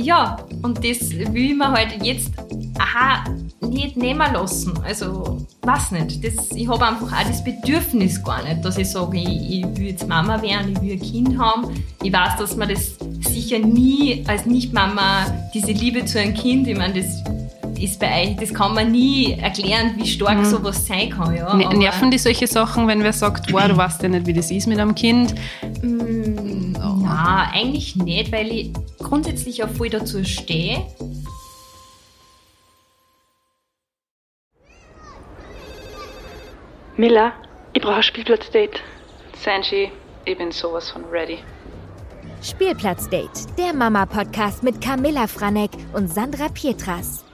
ja, und das will man halt jetzt aha, nicht nehmen lassen. Also, weiß nicht. Das, ich habe einfach auch das Bedürfnis gar nicht, dass ich sage, ich, ich will jetzt Mama werden, ich will ein Kind haben. Ich weiß, dass man das sicher nie als Nicht-Mama, diese Liebe zu einem Kind, ich meine, das ist bei euch, das kann man nie erklären, wie stark mhm. sowas sein kann. Ja. Aber Nerven die solche Sachen, wenn wer sagt, wow, du weißt ja nicht, wie das ist mit einem Kind? Mm, oh. Nein, eigentlich nicht, weil ich grundsätzlich auch voll dazu stehe. Miller, ich brauche ein Spielplatzdate. Sanji, ich bin sowas von ready. Spielplatzdate, der Mama-Podcast mit Camilla Franek und Sandra Pietras.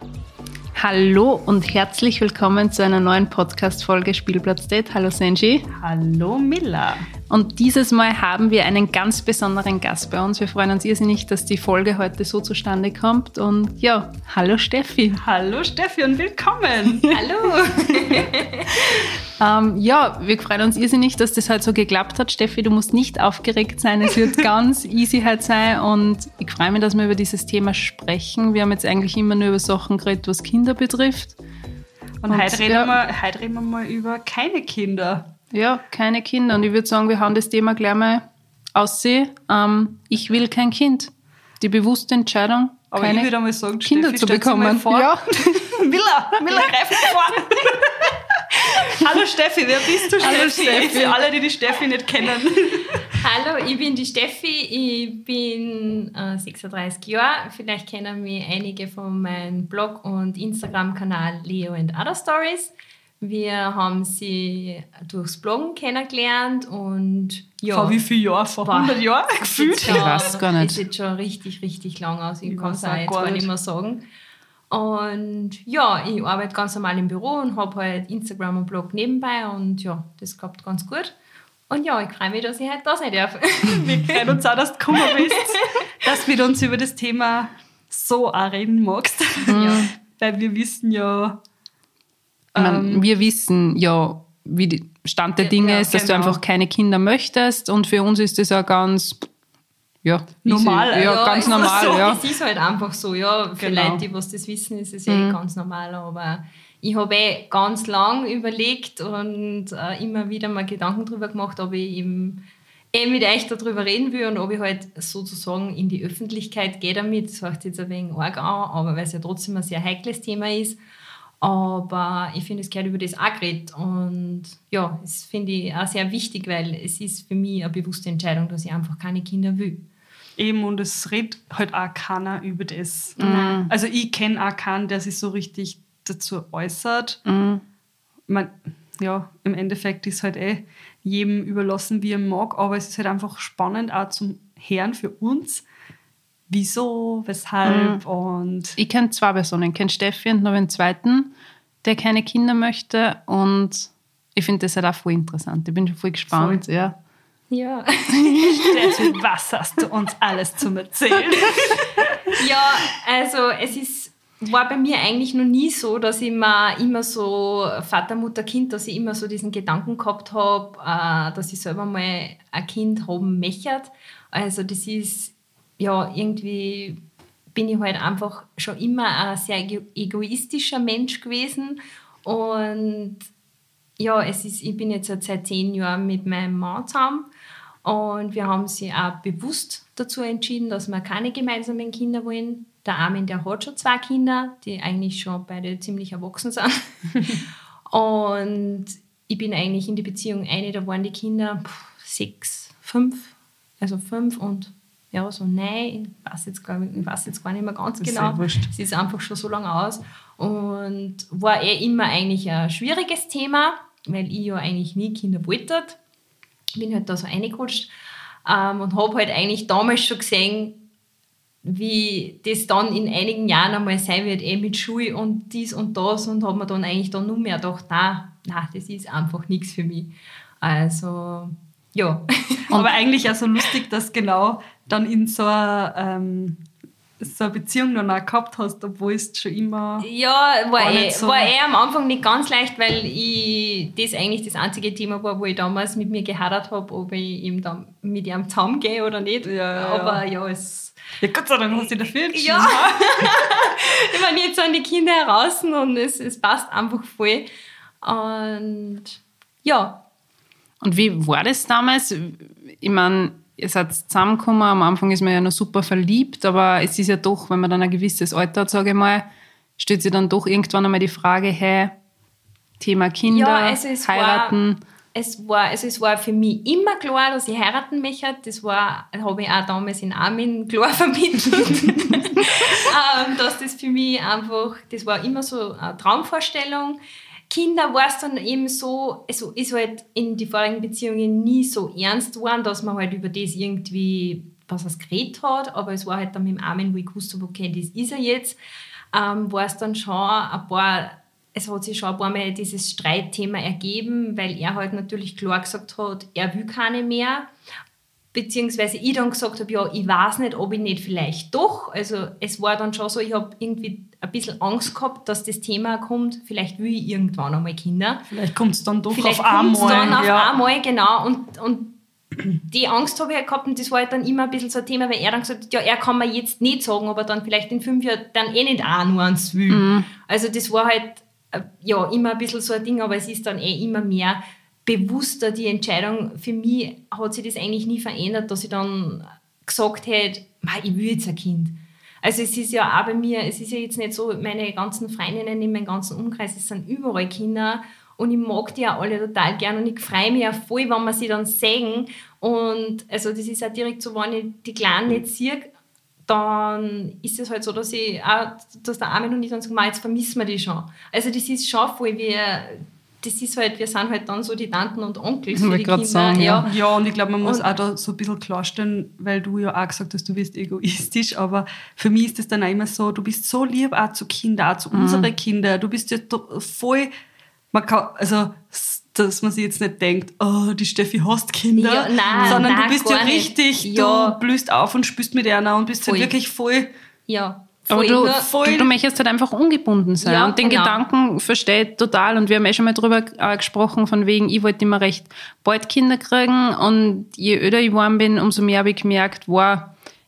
Hallo und herzlich willkommen zu einer neuen Podcast-Folge Spielplatz Date. Hallo Senji. Hallo Miller. Und dieses Mal haben wir einen ganz besonderen Gast bei uns. Wir freuen uns irrsinnig, dass die Folge heute so zustande kommt. Und ja, hallo Steffi. Hallo Steffi und willkommen. hallo. ähm, ja, wir freuen uns irrsinnig, dass das heute so geklappt hat. Steffi, du musst nicht aufgeregt sein. Es wird ganz easy halt sein. Und ich freue mich, dass wir über dieses Thema sprechen. Wir haben jetzt eigentlich immer nur über Sachen geredet, was Kinder betrifft. Und, und heute, reden wir, heute reden wir mal über keine Kinder. Ja, keine Kinder. Und ich würde sagen, wir haben das Thema gleich mal aussehen. Ähm, ich will kein Kind. Die bewusste Entscheidung, Aber keine ich würde mal sagen, Kinder Steffi, zu bekommen. Vor. Ja. Miller, Miller, greif mich vor. Hallo Steffi, wer bist du Hallo Steffi? Steffi? Für alle, die die Steffi nicht kennen. Hallo, ich bin die Steffi, ich bin äh, 36 Jahre. Vielleicht kennen mich einige von meinem Blog und Instagram-Kanal Leo and Other Stories. Wir haben sie durchs Bloggen kennengelernt und ja. Vor wie vielen Jahren? Vor 100 Jahren gefühlt? Ich weiß gar nicht. Das jetzt schon richtig, richtig lang aus. Ich, ich kann es jetzt gar nicht mehr sagen. Und ja, ich arbeite ganz normal im Büro und habe halt Instagram und Blog nebenbei und ja, das klappt ganz gut. Und ja, ich freue mich, dass ich heute da sein darf. Wir freuen uns auch, dass du gekommen bist, dass du mit uns über das Thema so auch reden magst. Ja. Weil wir wissen ja, meine, ähm, wir wissen ja, wie der Stand der Dinge ja, ist, dass genau. du einfach keine Kinder möchtest. Und für uns ist das ja ganz ja, normal. Ja, ja, ganz normal. So. Ja. Es ist halt einfach so, ja. Für genau. Leute, die was das wissen, ist es eh mhm. eh ganz normal. Aber ich habe eh ganz lang überlegt und äh, immer wieder mal Gedanken darüber gemacht, ob ich eben eh mit euch darüber reden will und ob ich halt sozusagen in die Öffentlichkeit gehe damit. Das heißt jetzt ein wenig arg an, aber weil es ja trotzdem ein sehr heikles Thema ist. Aber ich finde, es gehört über das auch geredet. Und ja, das finde ich auch sehr wichtig, weil es ist für mich eine bewusste Entscheidung, dass ich einfach keine Kinder will. Eben, und es redet halt auch keiner über das. Mhm. Also ich kenne auch keinen, der sich so richtig dazu äußert. Mhm. Man, ja, im Endeffekt ist halt eh jedem überlassen, wie er mag, aber es ist halt einfach spannend auch zum Hören für uns, wieso, weshalb mhm. und. Ich kenne zwei Personen. Ich kenne Steffi und noch einen zweiten, der keine Kinder möchte und ich finde das halt auch voll interessant. Ich bin schon voll gespannt, voll. ja. Ja. Steffi, was hast du uns alles zum Erzählen? ja, also es ist war bei mir eigentlich noch nie so, dass ich mir immer so Vater, Mutter, Kind, dass ich immer so diesen Gedanken gehabt habe, äh, dass ich selber mal ein Kind haben möchte. Also das ist ja, irgendwie bin ich halt einfach schon immer ein sehr egoistischer Mensch gewesen. Und ja, es ist, ich bin jetzt seit zehn Jahren mit meinem Mann zusammen. Und wir haben sie auch bewusst dazu entschieden, dass wir keine gemeinsamen Kinder wollen. Der Armin, der hat schon zwei Kinder, die eigentlich schon beide ziemlich erwachsen sind. und ich bin eigentlich in die Beziehung eine, da waren die Kinder sechs, fünf, also fünf und ja, so, nein, ich weiß jetzt, ich, ich weiß jetzt gar nicht mehr ganz das genau. Es ist einfach schon so lange aus. Und war eh immer eigentlich ein schwieriges Thema, weil ich ja eigentlich nie Kinder wollte. Bin halt da so reingerutscht ähm, und habe halt eigentlich damals schon gesehen, wie das dann in einigen Jahren einmal sein wird, eh mit Schule und dies und das und habe mir dann eigentlich dann nur mehr gedacht, na, na, das ist einfach nichts für mich. Also, ja. Aber eigentlich auch so lustig, dass genau dann in so einer ähm, so eine Beziehung danach gehabt hast, obwohl es schon immer. Ja, war, eh, so. war eh am Anfang nicht ganz leicht, weil ich das eigentlich das einzige Thema war, wo ich damals mit mir geheiratet habe, ob ich ihm dann mit ihm zusammengehe oder nicht. Ja, ja, Aber ja, es. Ja, Gott sei Dank hast du dich dafür entschieden. Ja, ich meine, jetzt sind die Kinder heraus und es, es passt einfach voll. Und ja, Und wie war das damals? Ich meine, ihr seid zusammengekommen, am Anfang ist man ja noch super verliebt, aber es ist ja doch, wenn man dann ein gewisses Alter hat, sage ich mal, stellt sich dann doch irgendwann einmal die Frage, hey, Thema Kinder, Ja, also es heiraten. es war, also es war für mich immer klar, dass ich heiraten möchte. Das war, habe ich auch damals in Armin klar vermittelt, ähm, dass das für mich einfach, das war immer so eine Traumvorstellung. Kinder war es dann eben so, also ist halt in die vorigen Beziehungen nie so ernst geworden, dass man halt über das irgendwie was es geredet hat, aber es war halt dann mit dem Armin, wo ich gewusst habe, okay, das ist er jetzt, ähm, war es dann schon ein paar es hat sich schon ein paar Mal dieses Streitthema ergeben, weil er halt natürlich klar gesagt hat, er will keine mehr. Beziehungsweise ich dann gesagt habe, ja, ich weiß nicht, ob ich nicht vielleicht doch. Also es war dann schon so, ich habe irgendwie ein bisschen Angst gehabt, dass das Thema kommt, vielleicht will ich irgendwann einmal Kinder. Vielleicht kommt es dann doch Vielleicht auf kommt es einmal. dann auf ja. einmal, genau. Und, und die Angst habe ich halt gehabt und das war halt dann immer ein bisschen so ein Thema, weil er dann gesagt hat, ja, er kann mir jetzt nicht sagen, aber dann vielleicht in fünf Jahren dann eh nicht auch nur eins will. Also das war halt äh, ja immer ein bisschen so ein Ding, aber es ist dann eh immer mehr bewusster die Entscheidung. Für mich hat sich das eigentlich nie verändert, dass ich dann gesagt hätte, "Mei, ich will jetzt ein Kind. Also es ist ja auch bei mir, es ist ja jetzt nicht so, meine ganzen Freundinnen in meinem ganzen Umkreis, es sind überall Kinder und ich mag die auch alle total gern und ich freue mich auch voll, wenn wir sie dann sehen und also das ist auch direkt so, wenn ich die Kleinen nicht sehe, dann ist es halt so, dass ich auch, dass der Armin und ich dann sagen, "Ma, jetzt vermissen wir die schon. Also das ist schon voll, wir, das ist halt, wir sind halt dann so die Tanten und Onkels für die Kinder. sagen, ja. Ja, und ich glaube, man muss Und- auch da so ein bisschen klarstellen, weil du ja auch gesagt hast, du bist egoistisch, aber für mich ist es dann auch immer so, du bist so lieb auch zu Kindern, auch zu Mhm. unseren Kindern, du bist ja voll, man kann, also, dass man sich jetzt nicht denkt, oh, die Steffi hasst Kinder, Ja, nein, sondern nein, du bist ja richtig, Ja. du blühst auf und spürst mit einer und bist halt Voll. wirklich voll, Ja, Aber du, voll- du, du möchtest halt einfach ungebunden sein. Ja, und den genau. Gedanken versteht total. Und wir haben eh schon mal drüber äh, gesprochen, von wegen, ich wollte immer recht bald Kinder kriegen. Und je öder ich geworden bin, umso mehr habe ich gemerkt, wow,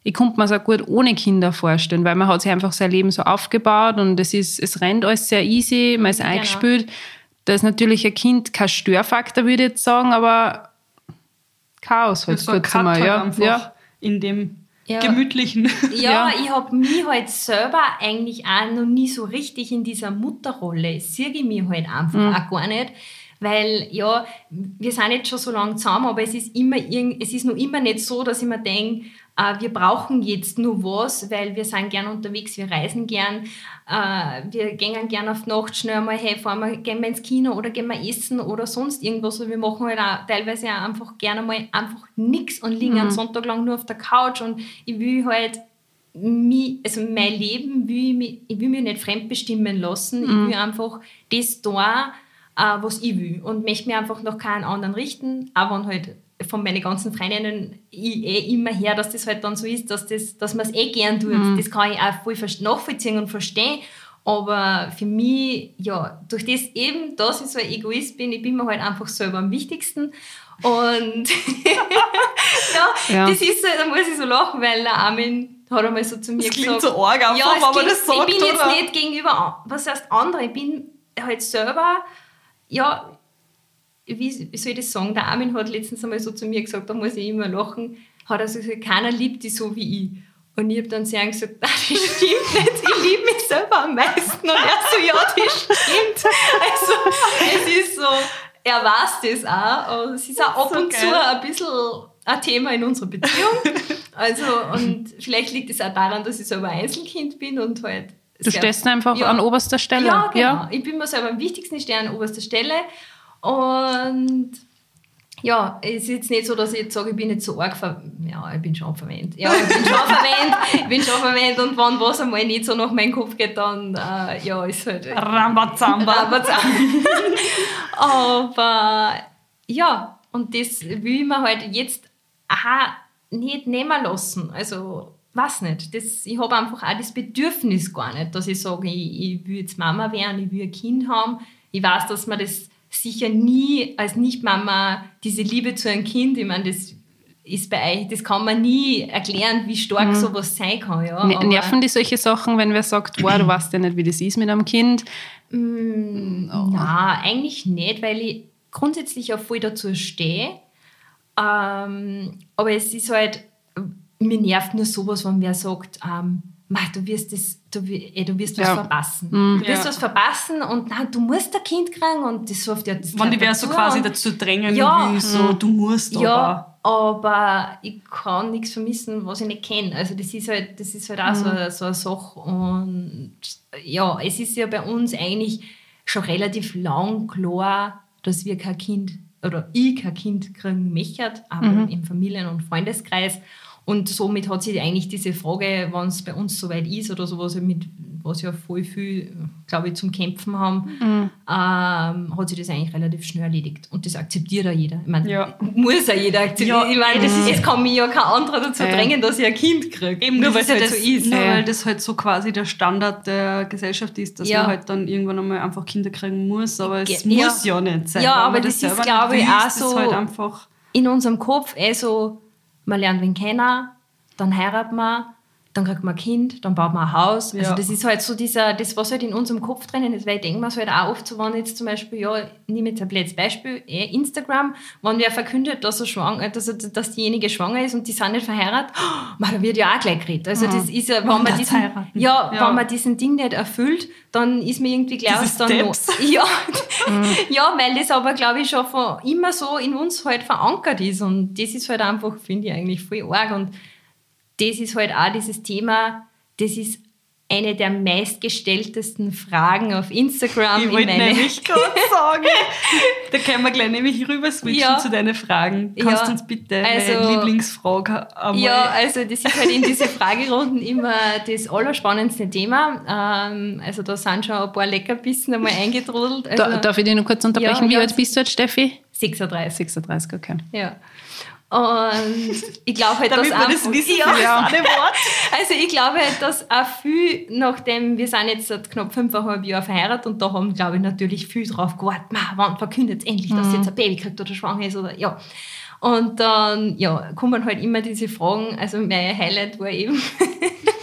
ich konnte mir es auch gut ohne Kinder vorstellen, weil man hat sich einfach sein Leben so aufgebaut und es ist, es rennt alles sehr easy, man ist Genau. eingespielt. Da ist natürlich ein Kind kein Störfaktor, würde ich jetzt sagen, aber Chaos halt kurz einmal, halt ja. einfach ja. in dem Ja. gemütlichen. Ja, Ja. ich habe mich halt selber eigentlich auch noch nie so richtig in dieser Mutterrolle, sehe ich mich halt einfach auch gar nicht. Weil, ja, wir sind jetzt schon so lange zusammen, aber es ist, immer irgend, es ist noch immer nicht so, dass ich mir denke, wir brauchen jetzt nur was, weil wir sind gern unterwegs, wir reisen gern, äh, wir gehen gern auf Nacht schnell mal, hey, fahren wir, gehen wir ins Kino oder gehen wir essen oder sonst irgendwas. Und wir machen halt auch teilweise auch einfach gerne mal einfach nichts und liegen einen Sonntag lang nur auf der Couch und ich will halt mich, also mein Leben will ich, mich, ich will mich nicht fremdbestimmen lassen. Ich will einfach das da, äh, was ich will. Und möchte mich einfach nach keinen anderen richten. Auch wenn halt von meinen ganzen Freundinnen eh immer her, dass das halt dann so ist, dass, das, dass man es eh gern tut. Das kann ich auch voll nachvollziehen und verstehen. Aber für mich, ja, durch das eben, dass ich so ein Egoist bin, ich bin mir halt einfach selber am wichtigsten. Und ja, Ja. das ist so, da muss ich so lachen, weil der Armin hat einmal so zu mir Das gesagt. klingt so arg einfach, ja, es wenn man das sagt, Ich bin jetzt oder? nicht gegenüber, was heißt andere, ich bin halt selber, ja, wie, wie soll ich das sagen? Der Armin hat letztens einmal so zu mir gesagt, da muss ich immer lachen, hat er so gesagt, keiner liebt dich so wie ich. Und ich habe dann sehr gesagt, nein, das stimmt nicht, ich liebe mich selber am meisten. Und er so, ja, das stimmt. Also, es ist so, er weiß das auch. Und es ist auch ab So und geil. zu ein bisschen ein Thema in unserer Beziehung. Also, und vielleicht liegt es auch daran, dass ich selber Einzelkind bin und halt. Du stehst einfach Ja. an oberster Stelle. ja, genau. Ich bin mir selber am wichtigsten, ich stehe an oberster Stelle. Und ja, es ist jetzt nicht so, dass ich jetzt sage, ich bin nicht so arg ver Ja, ich bin schon verwendet. Ja, ich bin schon verwendet. Ich bin schon verwendet. Und wenn was einmal nicht so nach meinem Kopf geht, dann äh, ja, ist halt. Rambazamba. Rambazamba. Aber ja, und das will man halt jetzt aha, nicht nehmen lassen. Also weiß nicht, das, ich habe einfach auch das Bedürfnis gar nicht, dass ich sage, ich, ich will jetzt Mama werden, ich will ein Kind haben. Ich weiß, dass man das sicher nie als Nicht-Mama, diese Liebe zu einem Kind, ich meine, das ist bei euch, das kann man nie erklären, wie stark sowas sein kann. Ja. Ne- Nerven die solche Sachen, wenn wer sagt, boah, du weißt ja nicht, wie das ist mit einem Kind? Na, eigentlich nicht, weil ich grundsätzlich auch voll dazu stehe. Ähm, aber es ist halt, mir nervt nur sowas, wenn wer sagt, ähm, "Mei, du wirst, das, du, wi- eh, du wirst was Ja. verpassen. Du wirst Ja. was verpassen und nein, du musst ein Kind kriegen und das wirft ja das Wenn die wer so quasi dazu drängen Ja. will, so, du musst aber. Ja, aber ich kann nichts vermissen, was ich nicht kenne. Also das ist halt, das ist halt auch so, eine- so eine Sache. Und ja, es ist ja bei uns eigentlich schon relativ lang klar, dass wir kein Kind oder ich kein Kind kriegen möchte, aber im Familien- und Freundeskreis. Und somit hat sich eigentlich diese Frage, wann es bei uns soweit ist oder sowas, mit, was ja voll viel, glaube ich, zum Kämpfen haben, ähm, hat sich das eigentlich relativ schnell erledigt. Und das akzeptiert auch jeder. Ich meine, Ja. muss auch jeder akzeptieren. Ja, ich meine, das ist- es kann mich ja kein anderer dazu Ja. drängen, dass ich ein Kind kriege. Eben nur, weil es Das halt ist so halt ist. Nur Ja. weil das halt so quasi der Standard der Gesellschaft ist, dass Ja. man halt dann irgendwann einmal einfach Kinder kriegen muss, aber es Ge- muss ja nicht sein. Ja, aber man das ist, glaube ich, auch das so- halt einfach in unserem Kopf eh so, man lernt wen kennen, dann heiratet man, dann kriegt man ein Kind, dann baut man ein Haus. Also Ja. das ist halt so dieser, das, was halt in unserem Kopf drinnen ist, weil ich denke mir halt auch oft so, wenn jetzt zum Beispiel, ja, ich nehme jetzt ein blödes Beispiel, eh, Instagram, wenn wer verkündet, dass, er schwanger, dass, er, dass diejenige schwanger ist und die sind nicht verheiratet, oh, man, da wird ja auch gleich geredet. Also das ist ja, wenn man, diesen, ja, Ja. wenn man diesen Ding nicht erfüllt, dann ist mir irgendwie klar, dass dann noch, Steps. ja, ja, weil das aber, glaube ich, schon von immer so in uns halt verankert ist. Und das ist halt einfach, finde ich, eigentlich voll arg. Und das ist halt auch dieses Thema, das ist eine der meistgestelltesten Fragen auf Instagram. Ich in wollte meine- nämlich gerade sagen, da können wir gleich nämlich rüber switchen Ja. zu deinen Fragen. Kannst Ja. du uns bitte Also- deine Lieblingsfrage einmal... Ja, also das ist halt in diese Fragerunden immer das allerspannendste Thema. Ähm, also da sind schon ein paar Leckerbissen einmal eingetrudelt. Also Da, darf ich dich noch kurz unterbrechen? Ja, Wie alt bist du jetzt, Steffi? 36. 36, okay. Ja. Und ich glaube halt, dass wir das wissen, ja, ja. Also ich glaube halt, dass auch viel, nachdem wir sind jetzt seit knapp fünfeinhalb Jahren verheiratet und da haben, glaube ich, natürlich viel drauf gewartet, "Ma, wann verkündet es endlich, dass sie jetzt ein Baby kriegt oder schwanger ist oder ja. Und dann ja, kommen halt immer diese Fragen. Also mein Highlight war eben,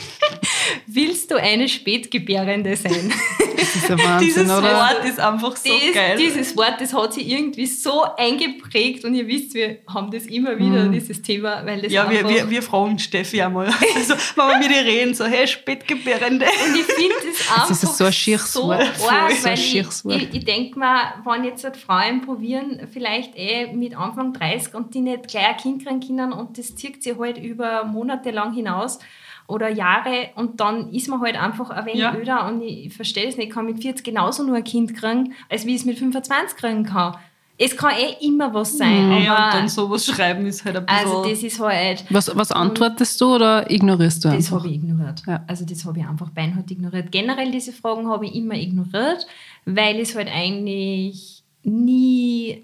willst du eine Spätgebärende sein? Das ist ja Wahnsinn, Dieses oder? Wort ist einfach so das, geil. Dieses Wort, das hat sich irgendwie so eingeprägt und ihr wisst, wir haben das immer wieder, dieses Thema, weil das ja, wir, wir, wir fragen Steffi einmal. Also, wenn wir mit ihr reden, so, hey, Spätgebärende. Und ich finde das einfach Das ist so ein so arg, So ein weil schieres ich, ich, ich denke mal, wenn jetzt halt Frauen probieren, vielleicht eh mit Anfang 30 und die nicht gleich ein Kind kriegen können und das zieht sie halt über Monate lang hinaus oder Jahre und dann ist man halt einfach ein wenig Ja. öder und ich, verstehe es nicht, ich kann mit 40 genauso nur ein Kind kriegen, als wie ich es mit 25 kriegen kann. Es kann eh immer was sein, Ja, und aber dann sowas schreiben ist halt ein bisschen... also das ist halt... Was, was antwortest du oder ignorierst du Das einfach? habe ich ignoriert. Ja. Also das habe ich einfach beinhart ignoriert. Generell diese Fragen habe ich immer ignoriert, weil ich es halt eigentlich nie,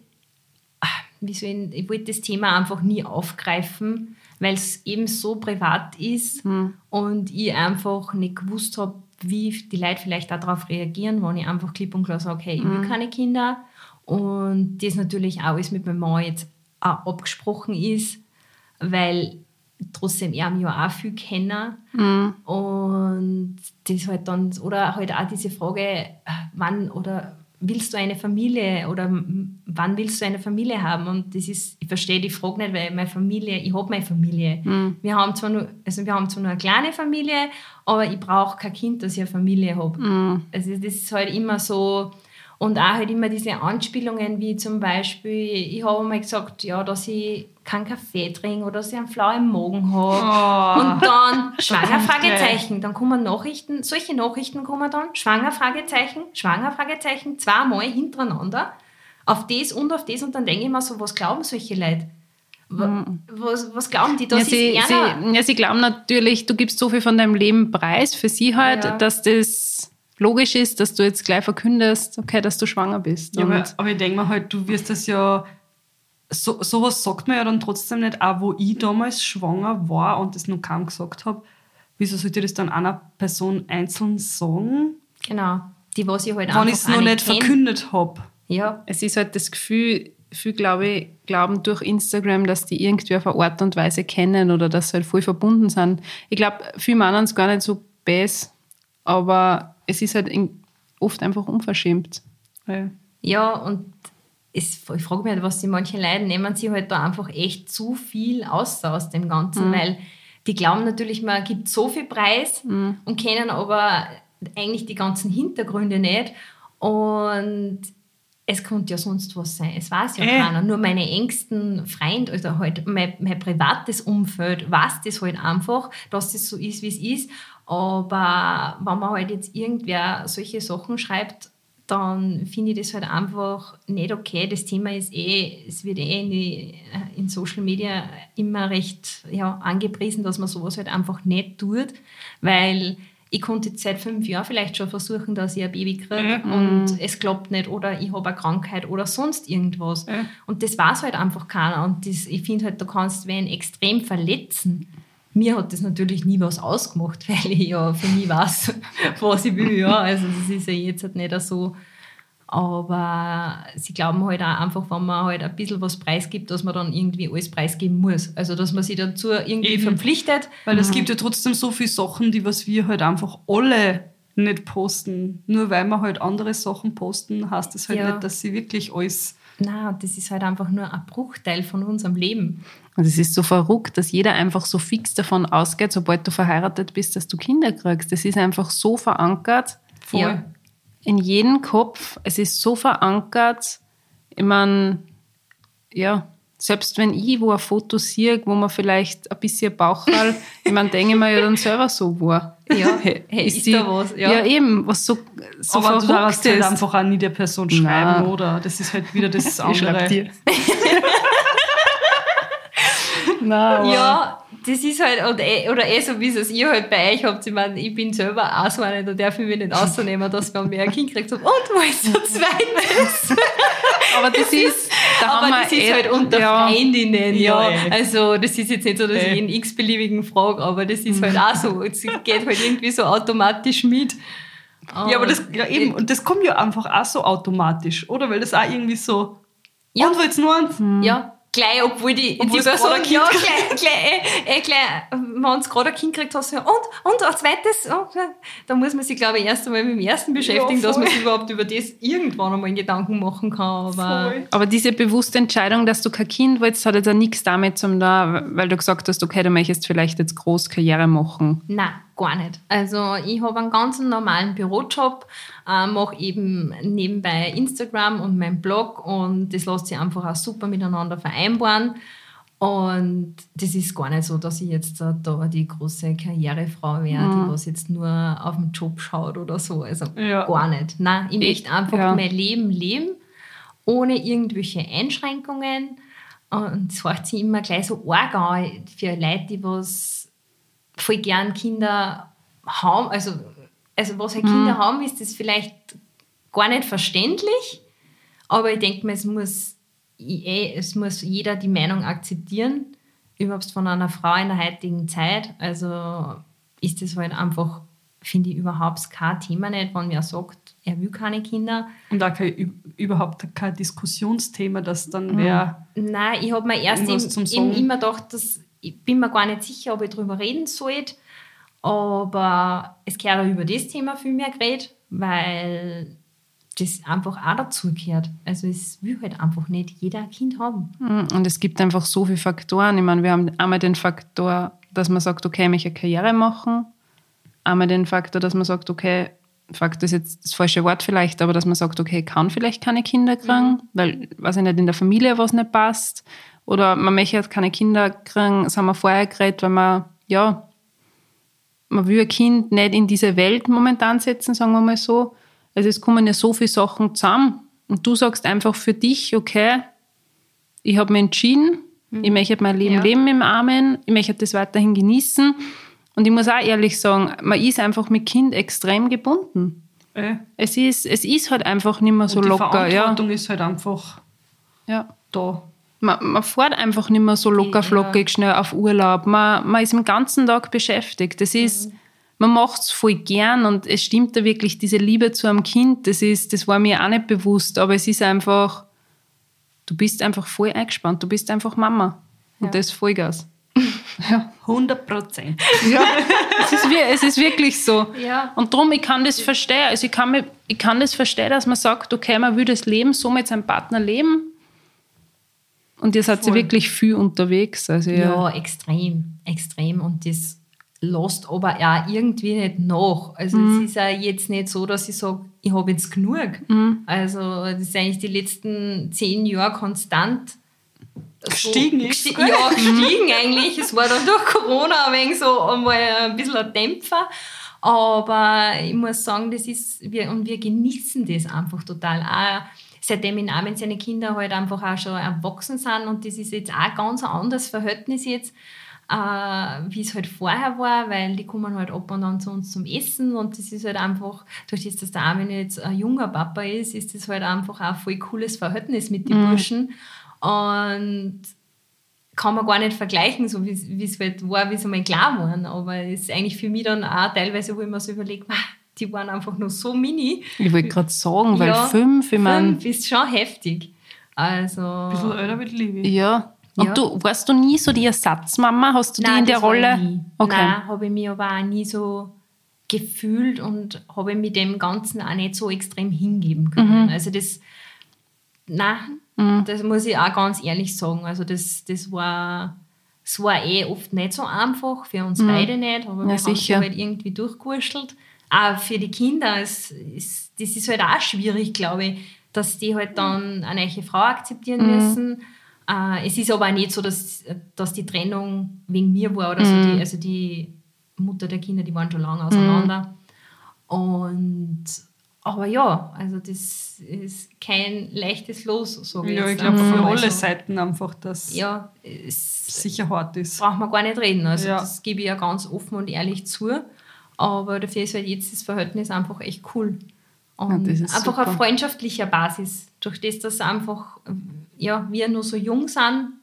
ah, wie soll ich, ich wollte das Thema einfach nie aufgreifen, weil es eben so privat ist und ich einfach nicht gewusst habe, wie die Leute vielleicht darauf reagieren, wenn ich einfach klipp und klar sage, hey, ich will keine Kinder. Und das natürlich auch alles mit meinem Mann jetzt auch abgesprochen ist, weil trotzdem er mich ja auch viel kennen. Und das halt dann, oder halt auch diese Frage, wann oder willst du eine Familie oder wann willst du eine Familie haben? Und das ist, ich verstehe die Frage nicht, weil meine Familie, ich habe meine Familie. Wir haben zwar nur, also wir haben zwar nur eine kleine Familie, aber ich brauche kein Kind, dass ich eine Familie habe. Also das ist halt immer so, und auch halt immer diese Anspielungen, wie zum Beispiel, ich habe mal gesagt, ja, dass ich keinen Kaffee trinke oder dass ich einen flauen Magen habe. Und dann schwanger, Fragezeichen. Dann kommen Nachrichten, solche Nachrichten kommen dann, schwanger, Fragezeichen, schwanger, Fragezeichen, zweimal hintereinander. Auf das und auf das. Und dann denke ich mir so, was glauben solche Leute? Wa- Was, was glauben die? Das ja, sie, ist sie, ja, sie glauben natürlich, du gibst so viel von deinem Leben preis für sie halt, Ja. dass das logisch ist, dass du jetzt gleich verkündest, okay, dass du schwanger bist. Ja, aber, aber ich denke mir halt, du wirst das ja, so, sowas sagt man ja dann trotzdem nicht, auch wo ich damals schwanger war und das noch kaum gesagt habe, wieso sollte ich das dann einer Person einzeln sagen, Genau. Die, was ich halt wenn einfach ich es noch auch nicht kenn. verkündet habe? Ja, Es ist halt das Gefühl, viel glaube ich, glauben durch Instagram, dass die irgendwie auf eine Art und Weise kennen oder dass sie halt voll verbunden sind. Ich glaube, viele meinen es gar nicht so bes, aber es ist halt oft einfach unverschämt. Ja, und es, ich frage mich halt, was die manche Leute nehmen sie halt da einfach echt zu viel aus aus dem Ganzen, weil die glauben natürlich, man gibt so viel Preis und kennen aber eigentlich die ganzen Hintergründe nicht. Und es könnte ja sonst was sein. Es weiß ja Äh. keiner. Nur meine engsten Freunde oder halt mein, mein privates Umfeld weiß das halt einfach, dass das so ist, wie es ist. Aber wenn man halt jetzt irgendwer solche Sachen schreibt, dann finde ich das halt einfach nicht okay. Das Thema ist eh, es wird eh in, die, in Social Media immer recht ja, angepriesen, dass man sowas halt einfach nicht tut, weil ich konnte jetzt seit fünf Jahren vielleicht schon versuchen, dass ich ein Baby kriege und es klappt nicht oder ich habe eine Krankheit oder sonst irgendwas. Und das weiß halt einfach keiner. Und das, ich finde halt, du kannst wen extrem verletzen. Mir hat das natürlich nie was ausgemacht, weil ich ja für mich weiß, was ich will. Ja. Also das ist ja jetzt halt nicht so. Aber sie glauben halt auch einfach, wenn man halt ein bisschen was preisgibt, dass man dann irgendwie alles preisgeben muss. Also dass man sich dazu irgendwie Eben. verpflichtet. Weil es gibt ja trotzdem so viele Sachen, die was wir halt einfach alle nicht posten. Nur weil wir halt andere Sachen posten, heißt das halt Ja. nicht, dass sie wirklich alles. Na, das ist halt einfach nur ein Bruchteil von unserem Leben. und es ist so verrückt, dass jeder einfach so fix davon ausgeht, sobald du verheiratet bist, dass du Kinder kriegst. Das ist einfach so verankert. Voll. Ja. in jedem Kopf. Es ist so verankert. Ich meine, ja, selbst wenn ich wo ein Foto sehe, wo man vielleicht ein bisschen Bauchfall, ich meine, denke ich mir ja dann selber so, war. Ja, hey, ist da was, ja. Ja. eben, was so, so Aber du verrückt darfst halt ist. einfach auch nie der Person schreiben, Nein. oder? Das ist halt wieder das Ich schreib andere. dir. Nein, Ja, das ist halt, oder eh, oder eh so, wie es ihr halt bei euch habt. Ich meine, ich bin selber auch so eine, da darf ich mich nicht ausnehmen, dass man mehr ein Kind kriegt. Und wo ist so zweites? aber das ist, da Aber das ist eh- halt unter ja. Freundinnen, Ja, ja. eh. Also, das ist jetzt nicht so, dass ich Eh. jeden x-beliebigen frage, aber das ist halt auch so. Es geht halt irgendwie so automatisch mit. Ja, aber das, ja eben, und das kommt ja einfach auch so automatisch, oder? Weil das auch irgendwie so. Ja. Und willst nur eins? Ja, gleich, obwohl die, Obwohl die gerade ein Kind ja, gleich, gleich, eh, eh, gleich, wenn du gerade ein Kind kriegt, hast du ja, und, und ein zweites, oh, da muss man sich, glaube ich, erst einmal mit dem ersten beschäftigen, dass man sich überhaupt über das irgendwann einmal einen Gedanken machen kann. Aber Voll. Aber diese bewusste Entscheidung, dass du kein Kind willst, hat jetzt auch nichts damit zu tun, weil du gesagt hast, okay, du möchtest vielleicht jetzt groß Karriere machen. Nein, gar nicht. Also ich habe einen ganz normalen Bürojob, äh, mache eben nebenbei Instagram und meinen Blog und das lässt sich einfach auch super miteinander vereinbaren. Und das ist gar nicht so, dass ich jetzt da die große Karrierefrau wäre, die was jetzt nur auf den Job schaut oder so. Also Ja. gar nicht. Nein, ich möchte einfach ja. mein Leben leben, ohne irgendwelche Einschränkungen. Und es hört sich immer gleich so arg an für Leute, die was voll gern Kinder haben. Also, also was halt Kinder haben, ist das vielleicht gar nicht verständlich. Aber ich denke mir, es muss, eh, es muss jeder die Meinung akzeptieren, überhaupt von einer Frau in der heutigen Zeit. Also ist das halt einfach, finde ich, überhaupt kein Thema nicht, wenn wer sagt, er will keine Kinder. Und auch kein, überhaupt kein Diskussionsthema, das dann wäre. Nein, ich habe mir erst Sagen? immer gedacht, dass, ich bin mir gar nicht sicher, ob ich darüber reden sollte. Aber es gehört auch über das Thema viel mehr geredet, weil das einfach auch dazu gehört. Also es will halt einfach nicht jeder ein Kind haben. Und es gibt einfach so viele Faktoren. Ich meine, wir haben einmal den Faktor, dass man sagt, okay, ich möchte eine Karriere machen. Einmal den Faktor, dass man sagt, okay, Faktor ist jetzt das falsche Wort vielleicht, aber dass man sagt, okay, kann vielleicht keine Kinder kriegen, weil, weiß ich nicht, in der Familie was nicht passt. Oder man möchte keine Kinder kriegen, das haben wir vorher geredet, weil man, ja, man will ein Kind nicht in diese Welt momentan setzen, sagen wir mal so. Also es kommen ja so viele Sachen zusammen. Und du sagst einfach für dich, okay, ich habe mich entschieden, ich möchte mein Leben Ja. leben im Armen, ich möchte das weiterhin genießen. Und ich muss auch ehrlich sagen, man ist einfach mit Kind extrem gebunden. Äh, Es ist, es ist halt einfach nicht mehr so und die locker. Ja. Verantwortung ist halt einfach Ja. da. man, man fährt einfach nicht mehr so locker flockig schnell auf Urlaub. Man, man ist den ganzen Tag beschäftigt. Das ist, man macht es voll gern und es stimmt da wirklich diese Liebe zu einem Kind. Das, ist, das war mir auch nicht bewusst, aber es ist einfach, du bist einfach voll eingespannt. Du bist einfach Mama. Und Ja. das Vollgas. 100 Prozent. Ja, es ist, es ist wirklich so. Ja. Und darum, ich kann das verstehen. Also ich kann, ich kann das verstehen, dass man sagt, okay, man will das Leben so mit seinem Partner leben. Und ihr seid ja Voll. wirklich viel unterwegs. Also ja. Ja, extrem, extrem. Und das lässt aber ja irgendwie nicht nach. Also Mhm. es ist ja jetzt nicht so, dass ich sage, ich habe jetzt genug. Mhm. Also das ist eigentlich die letzten zehn Jahre konstant. Gestiegen ist gesti sogar. Ja, gestiegen eigentlich. Es war dann durch Corona ein wenig so einmal ein bisschen ein Dämpfer. Aber ich muss sagen, das ist, wir, und wir genießen das einfach total. Auch seitdem in Armen seine Kinder halt einfach auch schon erwachsen sind und das ist jetzt auch ganz ein anderes Verhältnis jetzt, äh, wie es halt vorher war, weil die kommen halt ab und an zu uns zum Essen und das ist halt einfach, durch das, dass der Armin jetzt ein junger Papa ist, ist das halt einfach auch ein voll cooles Verhältnis mit den Burschen und kann man gar nicht vergleichen, so wie es- halt war, wie es einmal klar waren. Aber es ist eigentlich für mich dann auch teilweise, wo ich mir so überlege, "Wah, die waren einfach nur so mini. Ich wollte gerade sagen, weil Ja, fünf, ich meine, Fünf ist schon heftig. Also. Ein bisschen älter mit Livi. ja. Und Ja. du warst du nie so die Ersatzmama? Hast du die Nein, in der das war ich Rolle? Nie. Okay. Nein, habe ich mich aber auch nie so gefühlt und habe mit dem Ganzen auch nicht so extrem hingeben können. Mhm. Also das, nein, das muss ich auch ganz ehrlich sagen. Also das, das war, es war eh oft nicht so einfach, für uns beide nicht, aber wir haben Mhm. sicher. sich halt irgendwie durchgewurschtelt. Auch für die Kinder, es ist, das ist halt auch schwierig, glaube ich, dass die halt dann eine neue Frau akzeptieren Mhm. müssen. Äh, es ist aber auch nicht so, dass, dass die Trennung wegen mir war oder so. Mhm. Die, also die Mutter der Kinder, die waren schon lange auseinander. Und aber ja, also das ist kein leichtes Los, so Ja, ich glaube, für alle. Seiten einfach, dass Ja, es sicher hart ist. braucht man gar nicht reden. Also Ja. das gebe ich ja ganz offen und ehrlich zu. Aber dafür ist halt jetzt das Verhältnis einfach echt cool. Und Ja, einfach super. auf freundschaftlicher Basis. Durch das, dass einfach ja, wir nur so jung sind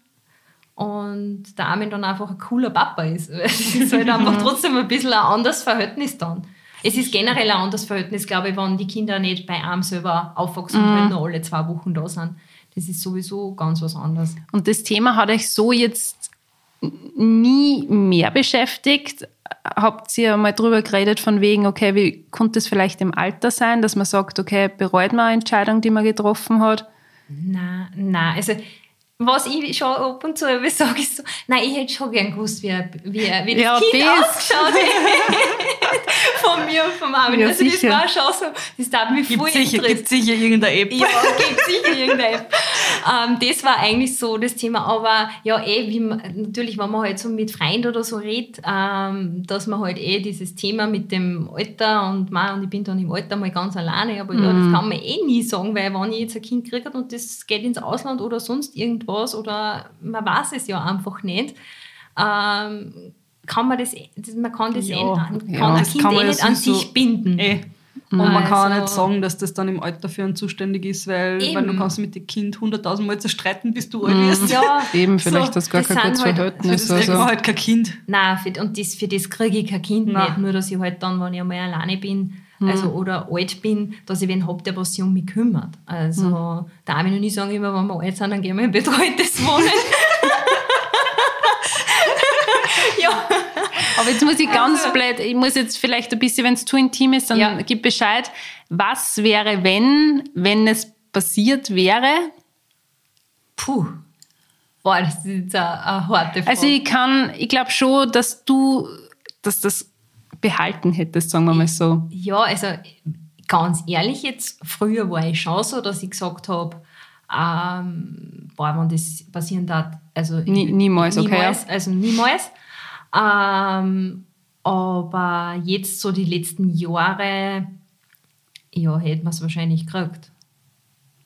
und der Armin dann einfach ein cooler Papa ist. Es ist halt einfach trotzdem ein bisschen ein anderes Verhältnis dann. Es ist generell ein anderes Verhältnis, glaube ich, wenn die Kinder nicht bei einem selber aufwachsen und halt nur alle zwei Wochen da sind. Das ist sowieso ganz was anderes. Und das Thema hat euch so jetzt nie mehr beschäftigt? Habt ihr mal drüber geredet von wegen, okay, wie konnte es vielleicht im Alter sein, dass man sagt, okay, bereut man eine Entscheidung, die man getroffen hat? Nein, nein. Also, was ich schon ab und zu sage, ist so, nein, ich hätte schon gern gewusst, wie, wie, wie das Ja, Kind das. ausgeschaut hat. von mir und vom Armin. Ja, also, sicher. das war schon so, das tat mich voll Gibt sicher, gibt sicher irgendeine App. Ja, gibt sicher irgendeine App. Ähm, das war eigentlich so das Thema. Aber ja, eh, wie man, natürlich, wenn man halt so mit Freunden oder so redet, ähm, dass man halt eh dieses Thema mit dem Alter und, man, und ich bin dann im Alter mal ganz alleine, aber ja, das kann man eh nie sagen, weil wenn ich jetzt ein Kind kriege und das geht ins Ausland oder sonst irgendwas oder man weiß es ja einfach nicht, ähm, kann man das, eh- man kann das Ja, eh, kann ja, ein das Kind kann man eh nicht an sich binden. Eh. Und man kann auch Also- nicht sagen, dass das dann im Alter für einen zuständig ist, weil, Eben. weil du kannst mit dem Kind hunderttausend Mal zerstreiten, bis du alt wirst. Ja, Eben, vielleicht so, das gar das kein gutes halt- Verhältnis. Das ist Also. halt kein Kind. Nein, für, und das, für das kriege ich kein Kind Nein. nicht. Nur, dass ich halt dann, wenn ich einmal alleine bin also, oder alt bin, dass ich wen habe, der was sich um mich kümmert. Also, der Armin und ich sagen immer, wenn wir alt sind, dann gehen wir in betreutes Wohnen. Aber jetzt muss ich ganz blöd, ich muss jetzt vielleicht ein bisschen, wenn es zu intim ist, dann Ja. gib Bescheid. Was wäre, wenn, wenn es passiert wäre? puh. Boah, das ist jetzt eine, eine harte Frage. Also ich kann, ich glaube schon, dass du, dass das behalten hättest, sagen wir mal so. Ja, also ganz ehrlich jetzt, früher war ich schon so, dass ich gesagt habe, ähm, boah, wenn das passieren darf, also Nie- niemals, okay, niemals, also niemals. Ähm, aber jetzt so die letzten Jahre, ja, hätte man es wahrscheinlich gekriegt,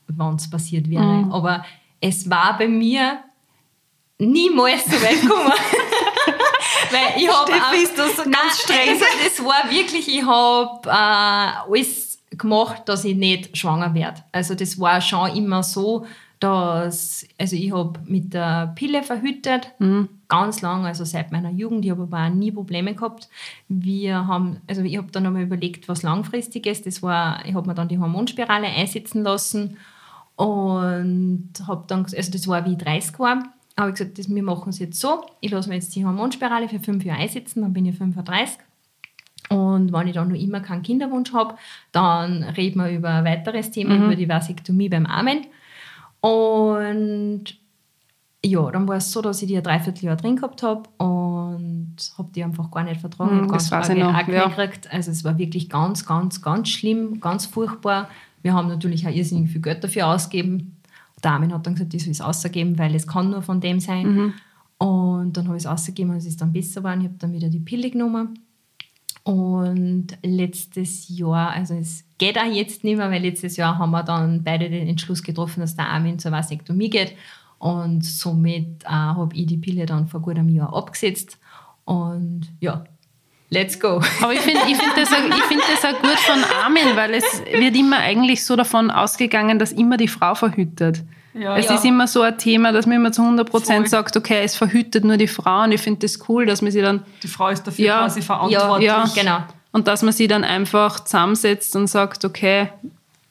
wenn es passiert wäre. Mhm. Aber es war bei mir niemals so weit gekommen. Weil ich habe ist das ganz streng? Also das war wirklich, ich habe äh, alles gemacht, dass ich nicht schwanger werde. Also das war schon immer so, dass, also ich habe mit der Pille verhütet, ganz lang, also seit meiner Jugend, ich habe aber auch nie Probleme gehabt. Wir haben, also ich habe dann einmal überlegt, was langfristiges, das war, ich habe mir dann die Hormonspirale einsetzen lassen und habe dann, also das war wie ich 30 war, habe ich gesagt, das, wir machen es jetzt so, ich lasse mir jetzt die Hormonspirale für fünf Jahre einsetzen, dann bin ich 35 und wenn ich dann noch immer keinen Kinderwunsch habe, dann reden wir über ein weiteres Thema, über die Vasektomie beim Armen. Und ja, dann war es so, dass ich die ein Dreivierteljahr drin gehabt habe und habe die einfach gar nicht vertragen. Mhm, das ganz weiß ich noch, Akne ja. gekriegt. Also es war wirklich ganz, ganz, ganz schlimm, ganz furchtbar. Wir haben natürlich auch irrsinnig viel Geld dafür ausgegeben. Der Armin hat dann gesagt, ich soll es ausgeben, weil es kann nur von dem sein. Mhm. Und dann habe ich es ausgegeben und es ist dann besser geworden. Ich habe dann wieder die Pille genommen. Und letztes Jahr, also es geht auch jetzt nicht mehr, weil letztes Jahr haben wir dann beide den Entschluss getroffen, dass der Armin zur Vasektomie geht. Und somit äh, habe ich die Pille dann vor gut einem Jahr abgesetzt. Und ja, let's go. Aber ich finde ich find das, find das auch gut von Armin, weil es wird immer eigentlich so davon ausgegangen, dass immer die Frau verhütet. Ja. Es Ja. ist immer so ein Thema, dass man immer zu 100 Voll. Prozent sagt, okay, es verhütet nur die Frau und ich finde das cool, dass man sie dann Die Frau ist dafür Ja. quasi verantwortlich. Ja. genau. und dass man sie dann einfach zusammensetzt und sagt, okay,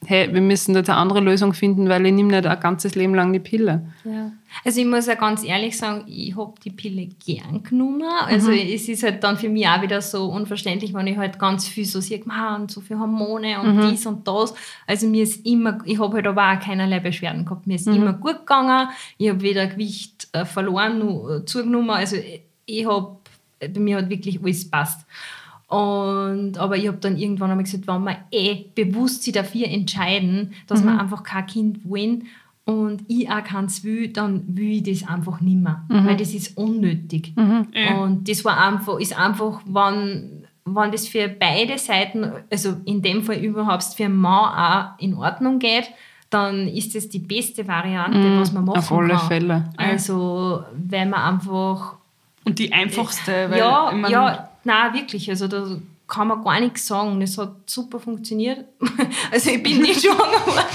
hey, wir müssen jetzt eine andere Lösung finden, weil ich nehme nicht ein ganzes Leben lang die Pille. Ja. Also ich muss ja ganz ehrlich sagen, ich habe die Pille gern genommen. Also es ist halt dann für mich auch wieder so unverständlich, wenn ich halt ganz viel so sehe, man, so viele Hormone und dies und das. Also mir ist immer, ich habe halt aber auch keinerlei Beschwerden gehabt. Mir ist immer gut gegangen. Ich habe weder Gewicht äh, verloren noch äh, zugenommen. Also ich- ich habe, bei mir hat wirklich alles passt. Und, aber ich habe dann irgendwann einmal gesagt, wenn wir eh bewusst sich dafür entscheiden, dass wir einfach kein Kind wollen und ich auch keins will, dann will ich das einfach nicht mehr. Weil das ist unnötig. Und das war einfach, ist einfach, wenn, wenn das für beide Seiten, also in dem Fall überhaupt für einen Mann auch in Ordnung geht, dann ist das die beste Variante, was man machen auf alle kann. Fälle. Also, wenn man einfach Und die einfachste, weil ja, ich mein, ja, nein, wirklich. Also da kann man gar nichts sagen. Das hat super funktioniert. Also ich bin nicht schwanger geworden.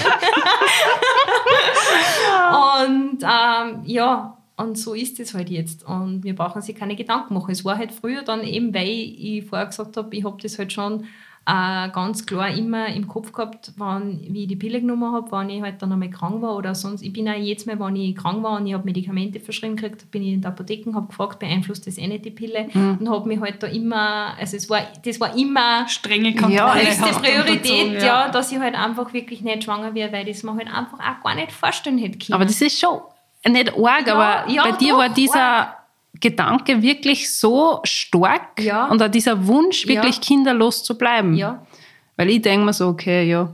und ähm, ja, und so ist es halt jetzt. Und wir brauchen sich keine Gedanken machen. Es war halt früher dann eben, weil ich vorher gesagt habe, ich habe das halt schon äh, ganz klar immer im Kopf gehabt, wann, wie ich die Pille genommen habe, wenn ich halt dann einmal krank war oder sonst. Ich bin auch jedes Mal, wenn ich krank war und ich habe Medikamente verschrieben gekriegt, bin ich in der Apotheke und habe gefragt, beeinflusst das eh nicht die Pille? Und habe mich halt da immer, also es war, das war immer strenge Kontrolle. Ja, höchste Priorität, unterzogen, ja. dass ich halt einfach wirklich nicht schwanger wäre, weil das man halt einfach auch gar nicht vorstellen hätte können. Aber das ist schon nicht arg, aber ja, bei dir doch, war dieser arg. Gedanke wirklich so stark Ja. und auch dieser Wunsch, wirklich Ja. kinderlos zu bleiben. ja. Weil ich denke mir so, okay, ja,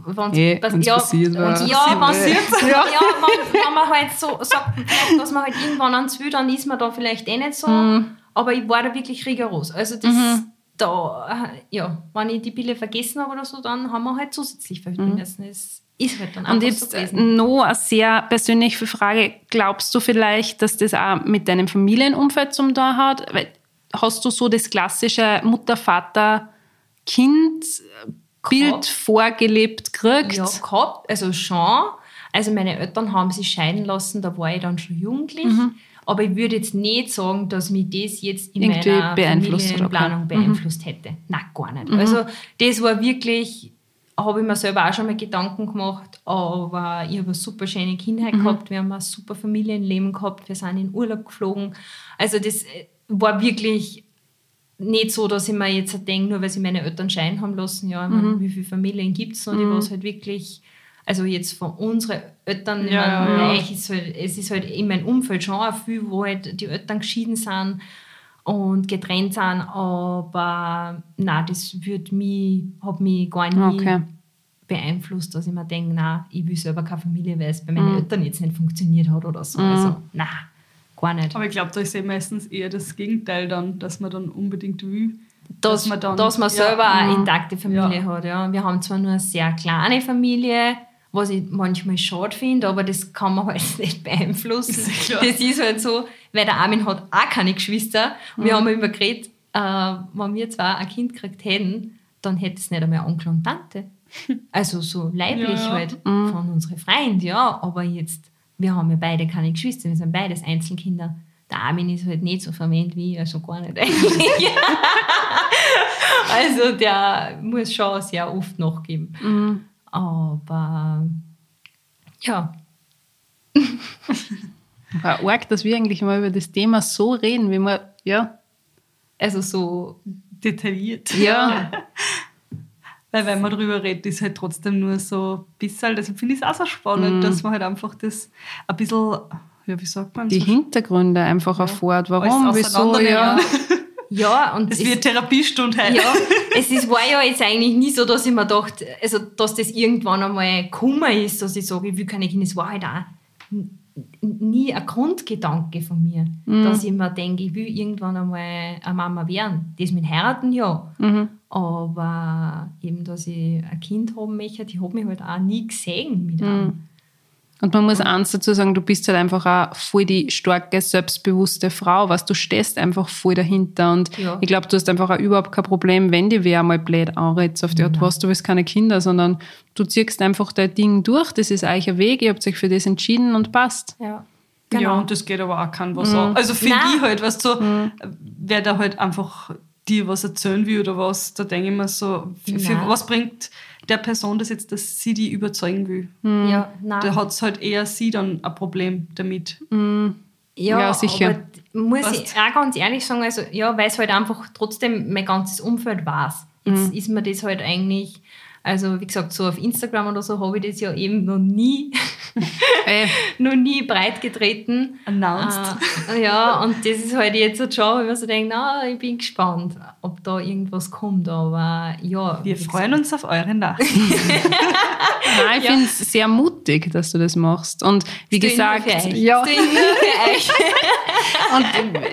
Wenn's, Eh, das- wenn's ja, passiert war. Ja, Passiert wenn's- war. ja. wenn, wenn man halt so sagt, dass man halt irgendwann ans will, dann ist man da vielleicht eh nicht so. Mhm. Aber ich war da wirklich rigoros. Also das, da, äh, ja, wenn ich die Pille vergessen habe oder so, dann haben wir halt zusätzlich verhüten müssen. Es ist halt dann Mhm. Und einfach so jetzt äh, noch eine sehr persönliche Frage. Glaubst du vielleicht, dass das auch mit deinem Familienumfeld zum da hat? Weil, hast du so das klassische Mutter, Vater, Kind-Bild Gehabt. vorgelebt gekriegt? Ja, gehabt, also schon. Also meine Eltern haben sich scheiden lassen, da war ich dann schon jugendlich. Mhm. Aber ich würde jetzt nicht sagen, dass mich das jetzt in Irgendwie meiner beeinflusst Familienplanung. Mhm. beeinflusst hätte. Nein, gar nicht. Also das war wirklich, habe ich mir selber auch schon mal Gedanken gemacht, aber ich habe eine super schöne Kindheit Mhm. gehabt, wir haben ein super Familienleben gehabt, wir sind in Urlaub geflogen. Also das äh, war wirklich nicht so, dass ich mir jetzt denke, nur weil sie meine Eltern scheiden haben lassen, ja, Mhm. meine, wie viele Familien gibt es noch, die was halt wirklich, also jetzt von unseren Eltern, Ja, meine, ja, ja. ist halt, es ist halt in meinem Umfeld schon auch viel, wo halt die Eltern geschieden sind und getrennt sind, aber nein, das wird mich, hat mich gar nie Okay. beeinflusst, dass ich mir denke, nein, ich will selber keine Familie, weil es bei meinen Mhm. Eltern jetzt nicht funktioniert hat oder so. Also, nein, gar nicht. Aber ich glaube, da ist eh meistens eher das Gegenteil dann, dass man dann unbedingt will. dass, dass man dann- dass man ja, selber auch eine mhm. intakte Familie Ja. hat. Ja. Wir haben zwar nur eine sehr kleine Familie, was ich manchmal schade finde, aber das kann man halt nicht beeinflussen. Ist ja das ist halt so, weil der Armin hat auch keine Geschwister. Mhm. Wir haben über geredet, äh, wenn wir zwar ein Kind gekriegt hätten, dann hätte es nicht einmal Onkel und Tante. Also so leiblich Ja, halt von unseren Freunden, ja. Aber jetzt, wir haben ja beide keine Geschwister, wir sind beides Einzelkinder. Der Armin ist halt nicht so verwendet wie ich, also gar nicht eigentlich. also der muss schon sehr oft nachgeben. Aber ja, War arg, dass wir eigentlich mal über das Thema so reden, wie wir, ja. also so, Detailliert. Ja, Weil wenn man darüber redet, ist halt trotzdem nur so ein bisschen, deshalb finde ich es auch so spannend, dass man halt einfach das ein bisschen, ja, wie sagt man? die so Hintergründe einfach erfährt. Warum, wieso, ja. ja, und Es es- wird Therapiestunde heute. Ja, es ist, war ja jetzt eigentlich nie so, dass ich mir dachte, also, dass das irgendwann einmal Kummer ist, dass ich sage, ich will keine Kinder. Es war halt auch nie ein Grundgedanke von mir, dass ich mir denke, ich will irgendwann einmal eine Mama werden. Das mit Heiraten, ja. Aber eben, dass ich ein Kind haben möchte, ich habe mich halt auch nie gesehen mit einem. Und man muss eins dazu sagen, du bist halt einfach auch voll die starke, selbstbewusste Frau, was du stehst einfach voll dahinter. Und Ja. ich glaube, du hast einfach auch überhaupt kein Problem, wenn die wer mal blöd anredet, auf die Art, was, du willst keine Kinder, sondern du ziehst einfach dein Ding durch, das ist euch ein Weg, ihr habt euch für das entschieden und passt. Ja, Ja, und das geht aber auch kein was an. Also finde Nein. ich halt, weißt du, so, wer da halt einfach dir was erzählen will oder was, da denke ich mir so, für, für Nein. was bringt der Person das jetzt, dass sie die überzeugen will? ja, nein. Da hat es halt eher sie dann ein Problem damit. Ja, Ja, sicher. aber muss Weißt- ich auch ganz ehrlich sagen, also ja, weil es halt einfach trotzdem mein ganzes Umfeld weiß. Jetzt ist mir das halt eigentlich, also wie gesagt, so auf Instagram oder so habe ich das ja eben noch nie, noch nie breit getreten. Announced. Äh, ja, und das ist halt jetzt halt schon, wenn man so denkt, na, ich bin gespannt, ob da irgendwas kommt, aber ja. Wir freuen uns auf eure Nachricht. nein, ich finde es sehr mutig, dass du das machst. Und wie gesagt, gesagt, ja, Das tue ich nur für euch. Und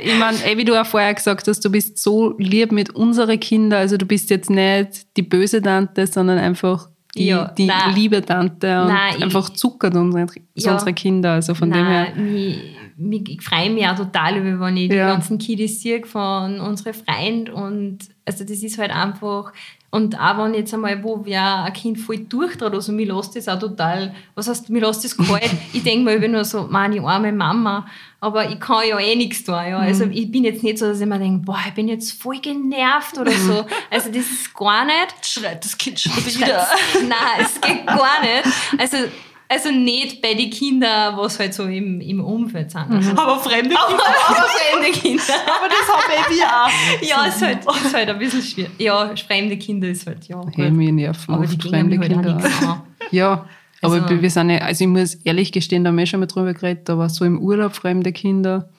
ich meine, wie du auch vorher gesagt hast, du bist so lieb mit unseren Kindern. Also du bist jetzt nicht die böse Tante, sondern einfach die, Ja, die nein. liebe Tante und Nein, ich- einfach zuckert unsere, Ja. unsere Kinder. Also von dem her. Nein, mich, ich freue mich auch total über, wenn ich die Ja. ganzen Kiddies sehe von unseren Freunden. Und also das ist halt einfach. Und auch wenn jetzt einmal, wo wer ein Kind voll durchdreht, also mir lässt das auch total, was heißt, mir lässt das kalt. ich denke mir immer nur so, meine arme Mama, aber ich kann ja eh nichts tun. Ja. Also ich bin jetzt nicht so, dass ich mir denke, boah, ich bin jetzt voll genervt oder so. Also das ist gar nicht. Schreit das Kind schon wieder. Nein, es geht gar nicht. Also, also nicht bei den Kindern, was halt so im, im Umfeld sind. Also, Aber fremde aber, Kinder. aber fremde Kinder. Aber das haben wir auch. Ja, ist halt, ist halt ein bisschen schwierig. Ja, fremde Kinder ist halt, ja. Hey, mir nerven Aber oft fremde halt auch Kinder. an. Ja, aber Also- wir sind ja, also ich muss ehrlich gestehen, da haben wir schon mal drüber geredet, aber so im Urlaub fremde Kinder.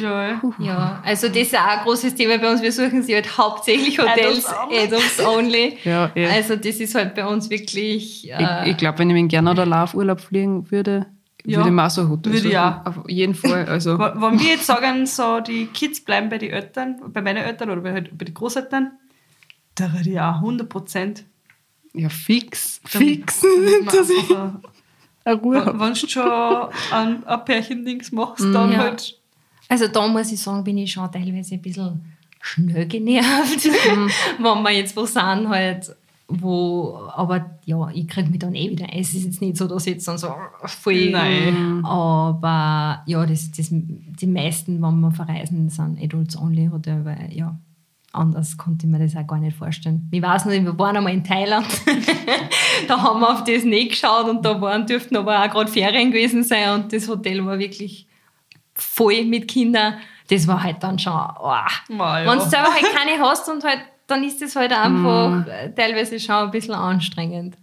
Ja, ja. Ja, also das ist auch ein großes Thema bei uns. Wir suchen sie halt hauptsächlich Hotels, Adults only. Ja, eh. Also das ist halt bei uns wirklich... Äh, Ich, ich glaube, wenn ich mit gerne oder Lauf Urlaub fliegen würde, Ja, würde ich mir auch so ein Hotel würde ich suchen. auch. Auf jeden Fall. Also, Wenn wir jetzt sagen, so die Kids bleiben bei den Eltern, bei meinen Eltern oder bei, halt bei den Großeltern, da würde ich auch 100 Prozent. ja, fix. Fix. dass ich eine Ruhe. Wenn du schon ein, ein Pärchen-Dings machst, dann Ja. halt. Also da muss ich sagen, bin ich schon teilweise ein bisschen schnell genervt, wenn wir jetzt wo sind halt, wo, aber ja, ich kriege mich dann eh wieder ein. Es ist jetzt nicht so, dass ich jetzt dann so voll, Nein. aber ja, das, das, die meisten, wenn wir verreisen, sind Adults Only Hotel, weil ja, anders konnte ich mir das auch gar nicht vorstellen. Ich weiß noch, wir waren einmal in Thailand, da haben wir auf das nicht geschaut und da waren, dürften aber auch gerade Ferien gewesen sein und das Hotel war wirklich voll mit Kindern. Das war halt dann schon, oh. Ja. wenn du selber halt keine hast und halt, dann ist das halt einfach äh, teilweise schon ein bisschen anstrengend.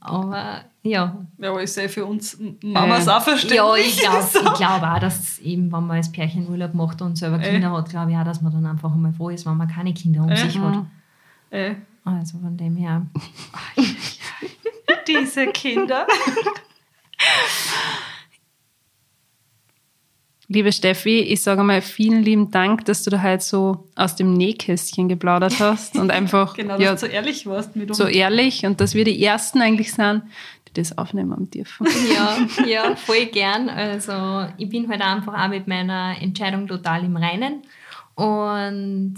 Aber ja. Ja, aber ist ja für uns Mamas Äh, auch verständlich. Ja, ich glaube So. ich glaub auch, dass eben, wenn man als Pärchen Urlaub macht und selber Äh. Kinder hat, glaube ich auch, dass man dann einfach einmal froh ist, wenn man keine Kinder um Äh. sich hat. Äh, Also von dem her. diese Kinder. Liebe Steffi, ich sage mal vielen lieben Dank, dass du da halt so aus dem Nähkästchen geplaudert hast und einfach Genau, ja, so ehrlich warst mit uns. so ehrlich und dass wir die Ersten eigentlich sind, die das aufnehmen haben dürfen. Ja, ja, voll gern. Also ich bin halt einfach auch mit meiner Entscheidung total im Reinen und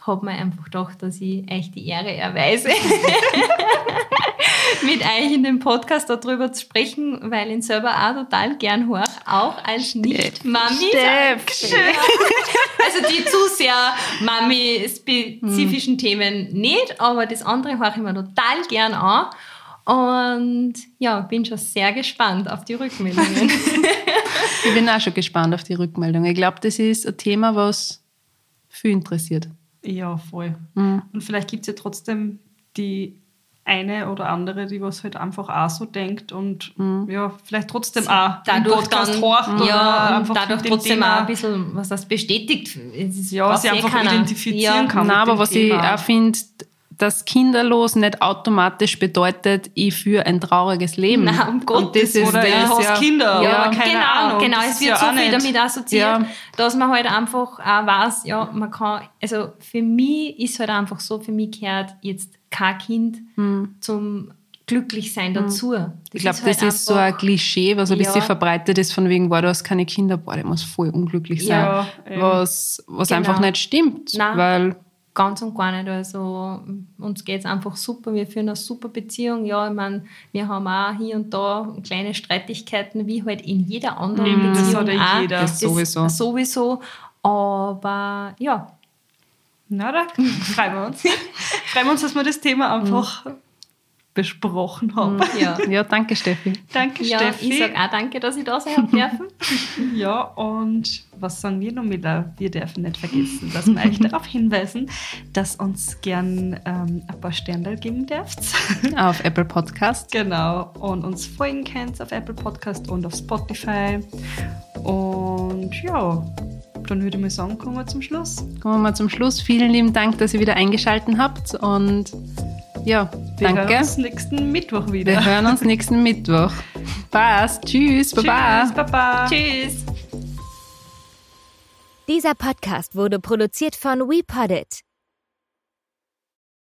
habe mir einfach gedacht, dass ich euch die Ehre erweise. mit euch in dem Podcast darüber zu sprechen, weil ich ihn selber auch total gern höre, auch als Nicht-Mami. Also die zu sehr Mami-spezifischen Hm. Themen nicht, aber das andere höre ich mir total gern an. Und ja, bin schon sehr gespannt auf die Rückmeldungen. Ich bin auch schon gespannt auf die Rückmeldung. Ich glaube, das ist ein Thema, was viel interessiert. Ja, voll. Mhm. Und vielleicht gibt es ja trotzdem die eine oder andere, die was halt einfach auch so denkt und ja, vielleicht trotzdem auch den dadurch Podcast dann, horcht oder ja, einfach dadurch trotzdem Thema, auch ein bisschen, was das bestätigt. Es ist- Ja, weiß sie eh einfach keiner. identifizieren ja. kann. Nein, mit aber dem was Thema. ich auch finde, dass kinderlos nicht automatisch bedeutet, ich führe ein trauriges Leben. Nein, um Und Gottes das ist Oder ich hast ja. Kinder Ja, oder keine genau, Ahnung. genau. Es wird ja so viel nicht- damit assoziiert, Ja. dass man halt einfach auch weiß, ja, man kann, also für mich ist halt einfach so, für mich gehört jetzt kein Kind zum Glücklichsein dazu. Das Hm. Ich glaube, halt das ist so ein Klischee, was ein Ja. bisschen verbreitet ist, von wegen, boah, du hast keine Kinder, boah, der muss voll unglücklich sein. Ja, was was Genau. einfach nicht stimmt. Nein. Weil Ganz und gar nicht. Also uns geht es einfach super. Wir führen eine super Beziehung. Ja, ich meine, wir haben auch hier und da kleine Streitigkeiten, wie halt in jeder anderen das Beziehung hat ja auch. jeder. Das sowieso. Sowieso. Aber ja, Na, da freuen wir uns. freuen wir uns, dass wir das Thema einfach besprochen haben. ja. ja, danke Steffi. Danke, ja Steffi. ich sage auch danke, dass ich da sein habe dürfen. Ja, und was sagen wir noch mit? Wir dürfen nicht vergessen, dass wir euch darauf hinweisen, dass uns gern ähm, ein paar Sterne geben dürft. Auf Apple Podcast. genau. Und uns folgen könnt auf Apple Podcast und auf Spotify. Und ja, dann würde ich mal sagen, kommen wir zum Schluss. Kommen wir mal zum Schluss. Vielen lieben Dank, dass ihr wieder eingeschaltet habt. Und ja, Wir danke. hören uns nächsten Mittwoch wieder. Wir hören uns nächsten Mittwoch. Passt. Tschüss. Baba. Tschüss, Baba. Tschüss. Dieser Podcast wurde produziert von WePoddit.